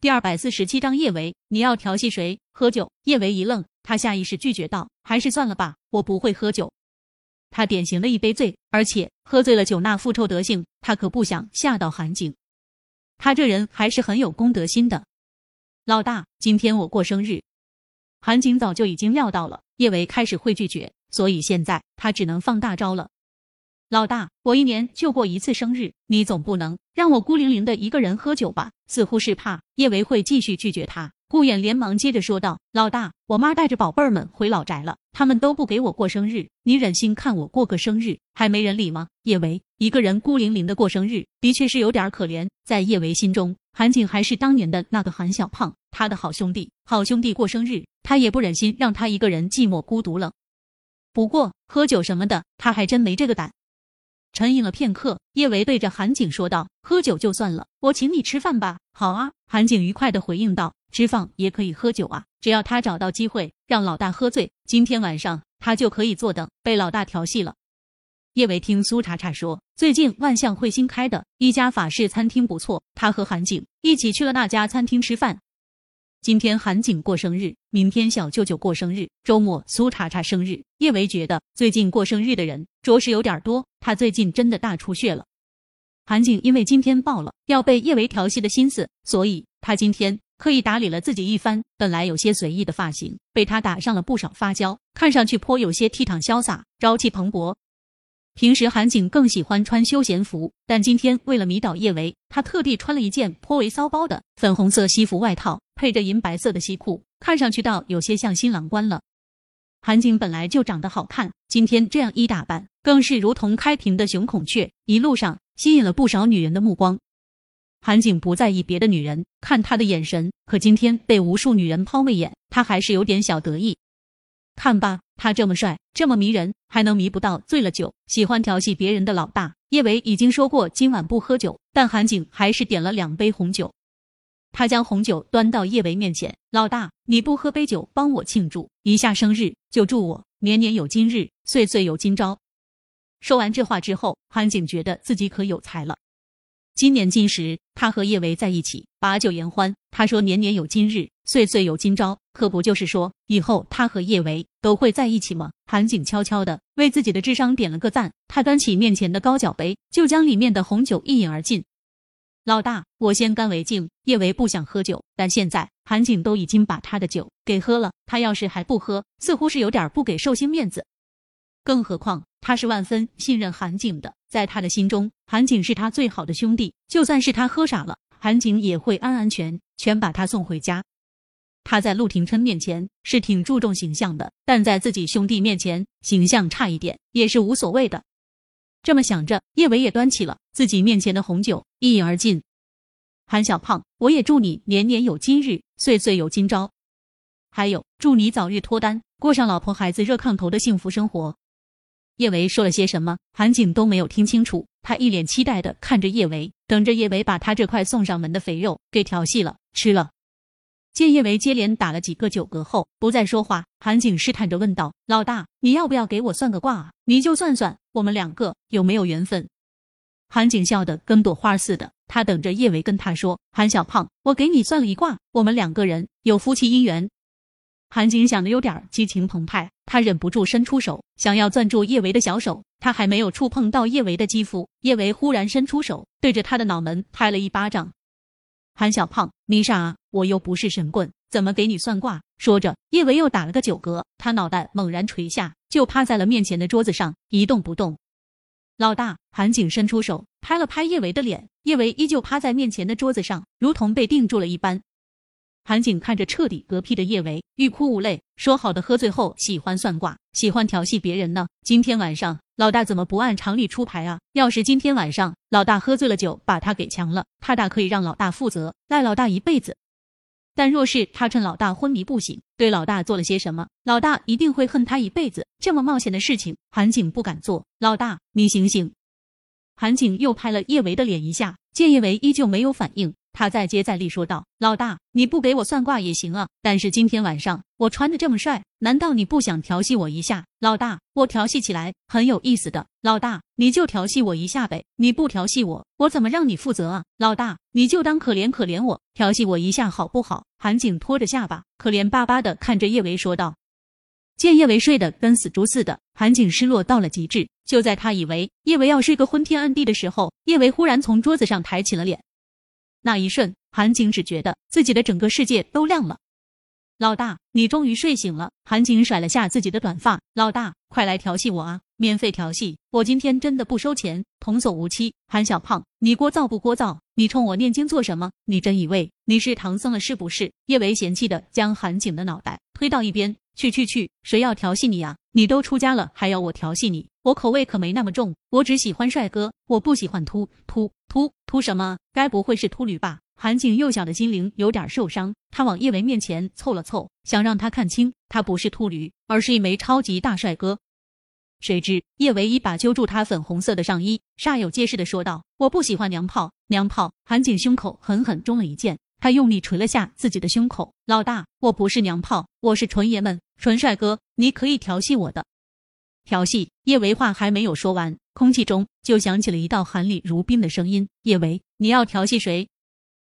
第二百四十七章叶维，你要调戏谁？喝酒？叶维一愣，他下意识拒绝道：“还是算了吧，我不会喝酒。”他典型的一杯醉，而且喝醉了酒那副臭德性，他可不想吓到韩景。他这人还是很有公德心的。老大，今天我过生日。韩景早就已经料到了叶维开始会拒绝，所以现在他只能放大招了。老大，我一年就过一次生日，你总不能让我孤零零的一个人喝酒吧？似乎是怕叶维会继续拒绝他。顾衍连忙接着说道：“老大，我妈带着宝贝儿们回老宅了，他们都不给我过生日，你忍心看我过个生日还没人理吗？”叶维一个人孤零零的过生日，的确是有点可怜。在叶维心中，韩景还是当年的那个韩小胖，他的好兄弟。好兄弟过生日，他也不忍心让他一个人寂寞孤独冷。不过喝酒什么的，他还真没这个胆。沉吟了片刻，叶维对着韩景说道：“喝酒就算了，我请你吃饭吧。”“好啊。”韩景愉快的回应道。吃饭也可以喝酒啊！只要他找到机会让老大喝醉，今天晚上他就可以坐等被老大调戏了。叶维听苏茶茶说，最近万象汇新开的一家法式餐厅不错，他和韩景一起去了那家餐厅吃饭。今天韩景过生日，明天小舅舅过生日，周末苏茶茶生日。叶维觉得最近过生日的人着实有点多，他最近真的大出血了。韩景因为今天爆了要被叶维调戏的心思，所以他今天。刻意打理了自己一番，本来有些随意的发型，被他打上了不少发胶，看上去颇有些倜傥潇洒，朝气蓬勃。平时韩景更喜欢穿休闲服，但今天为了迷倒叶维，他特地穿了一件颇为骚包的粉红色西服外套，配着银白色的西裤，看上去倒有些像新郎官了。韩景本来就长得好看，今天这样一打扮，更是如同开屏的雄孔雀，一路上吸引了不少女人的目光。韩景不在意别的女人看他的眼神，可今天被无数女人抛媚眼，他还是有点小得意。看吧，他这么帅，这么迷人，还能迷不到醉了酒喜欢调戏别人的老大？叶维已经说过今晚不喝酒，但韩景还是点了两杯红酒。他将红酒端到叶维面前：“老大，你不喝杯酒帮我庆祝一下生日，就祝我年年有今日，岁岁有今朝。”说完这话之后，韩景觉得自己可有才了。今年今时，他和叶维在一起把酒言欢。他说：“年年有今日，岁岁有今朝。”可不就是说以后他和叶维都会在一起吗？韩景悄悄的为自己的智商点了个赞。他端起面前的高脚杯，就将里面的红酒一饮而尽。老大，我先干为敬。叶维不想喝酒，但现在韩景都已经把他的酒给喝了，他要是还不喝，似乎是有点不给寿星面子。更何况他是万分信任韩景的。在他的心中，韩景是他最好的兄弟。就算是他喝傻了，韩景也会安安全全把他送回家。他在陆廷琛面前是挺注重形象的，但在自己兄弟面前，形象差一点也是无所谓的。这么想着，叶伟也端起了自己面前的红酒，一饮而尽。韩小胖，我也祝你年年有今日，岁岁有今朝。还有，祝你早日脱单，过上老婆孩子热炕头的幸福生活。叶维说了些什么，韩景都没有听清楚。他一脸期待的看着叶维，等着叶维把他这块送上门的肥肉给调戏了吃了。见叶维接连打了几个酒嗝后不再说话，韩景试探着问道：“老大，你要不要给我算个卦啊？你就算算我们两个有没有缘分。”韩景笑得跟朵花似的，他等着叶维跟他说：“韩小胖，我给你算了一卦，我们两个人有夫妻姻缘。”韩景想的有点激情澎湃，他忍不住伸出手，想要攥住叶维的小手。他还没有触碰到叶维的肌肤，叶维忽然伸出手，对着他的脑门拍了一巴掌。韩小胖，你傻啊！我又不是神棍，怎么给你算卦？说着，叶维又打了个酒嗝，他脑袋猛然垂下，就趴在了面前的桌子上，一动不动。老大，韩景伸出手拍了拍叶维的脸，叶维依旧趴在面前的桌子上，如同被定住了一般。韩景看着彻底嗝屁的叶维，欲哭无泪。说好的喝醉后喜欢算卦，喜欢调戏别人呢？今天晚上老大怎么不按常理出牌啊？要是今天晚上老大喝醉了酒，把他给强了，他大可以让老大负责，赖老大一辈子。但若是他趁老大昏迷不醒，对老大做了些什么，老大一定会恨他一辈子。这么冒险的事情，韩景不敢做。老大，你醒醒！韩景又拍了叶维的脸一下，见叶维依旧没有反应，他再接再厉说道：“老大，你不给我算卦也行啊，但是今天晚上我穿的这么帅，难道你不想调戏我一下？老大，我调戏起来很有意思的。老大，你就调戏我一下呗，你不调戏我，我怎么让你负责啊？老大，你就当可怜可怜我，调戏我一下好不好？”韩景拖着下巴，可怜巴巴的看着叶维说道。见叶维睡得跟死猪似的，韩景失落到了极致。就在他以为叶维要睡个昏天暗地的时候，叶维忽然从桌子上抬起了脸。那一瞬，韩景只觉得自己的整个世界都亮了。老大，你终于睡醒了。韩景甩了下自己的短发，老大，快来调戏我啊！免费调戏，我今天真的不收钱，童叟无欺。韩小胖，你聒噪不聒噪？你冲我念经做什么？你真以为你是唐僧了是不是？叶维嫌弃的将韩景的脑袋推到一边。去去去，谁要调戏你啊？你都出家了，还要我调戏你？我口味可没那么重，我只喜欢帅哥，我不喜欢秃秃秃秃什么？该不会是秃驴吧？韩景幼小的心灵有点受伤，他往叶维面前凑了凑，想让他看清，他不是秃驴，而是一枚超级大帅哥。谁知叶维一把揪住他粉红色的上衣，煞有介事的说道：“我不喜欢娘炮，娘炮！”韩景胸口狠狠中了一箭。他用力捶了下自己的胸口，老大，我不是娘炮，我是纯爷们，纯帅哥，你可以调戏我的。调戏叶维话还没有说完，空气中就响起了一道寒凛如冰的声音：叶维，你要调戏谁？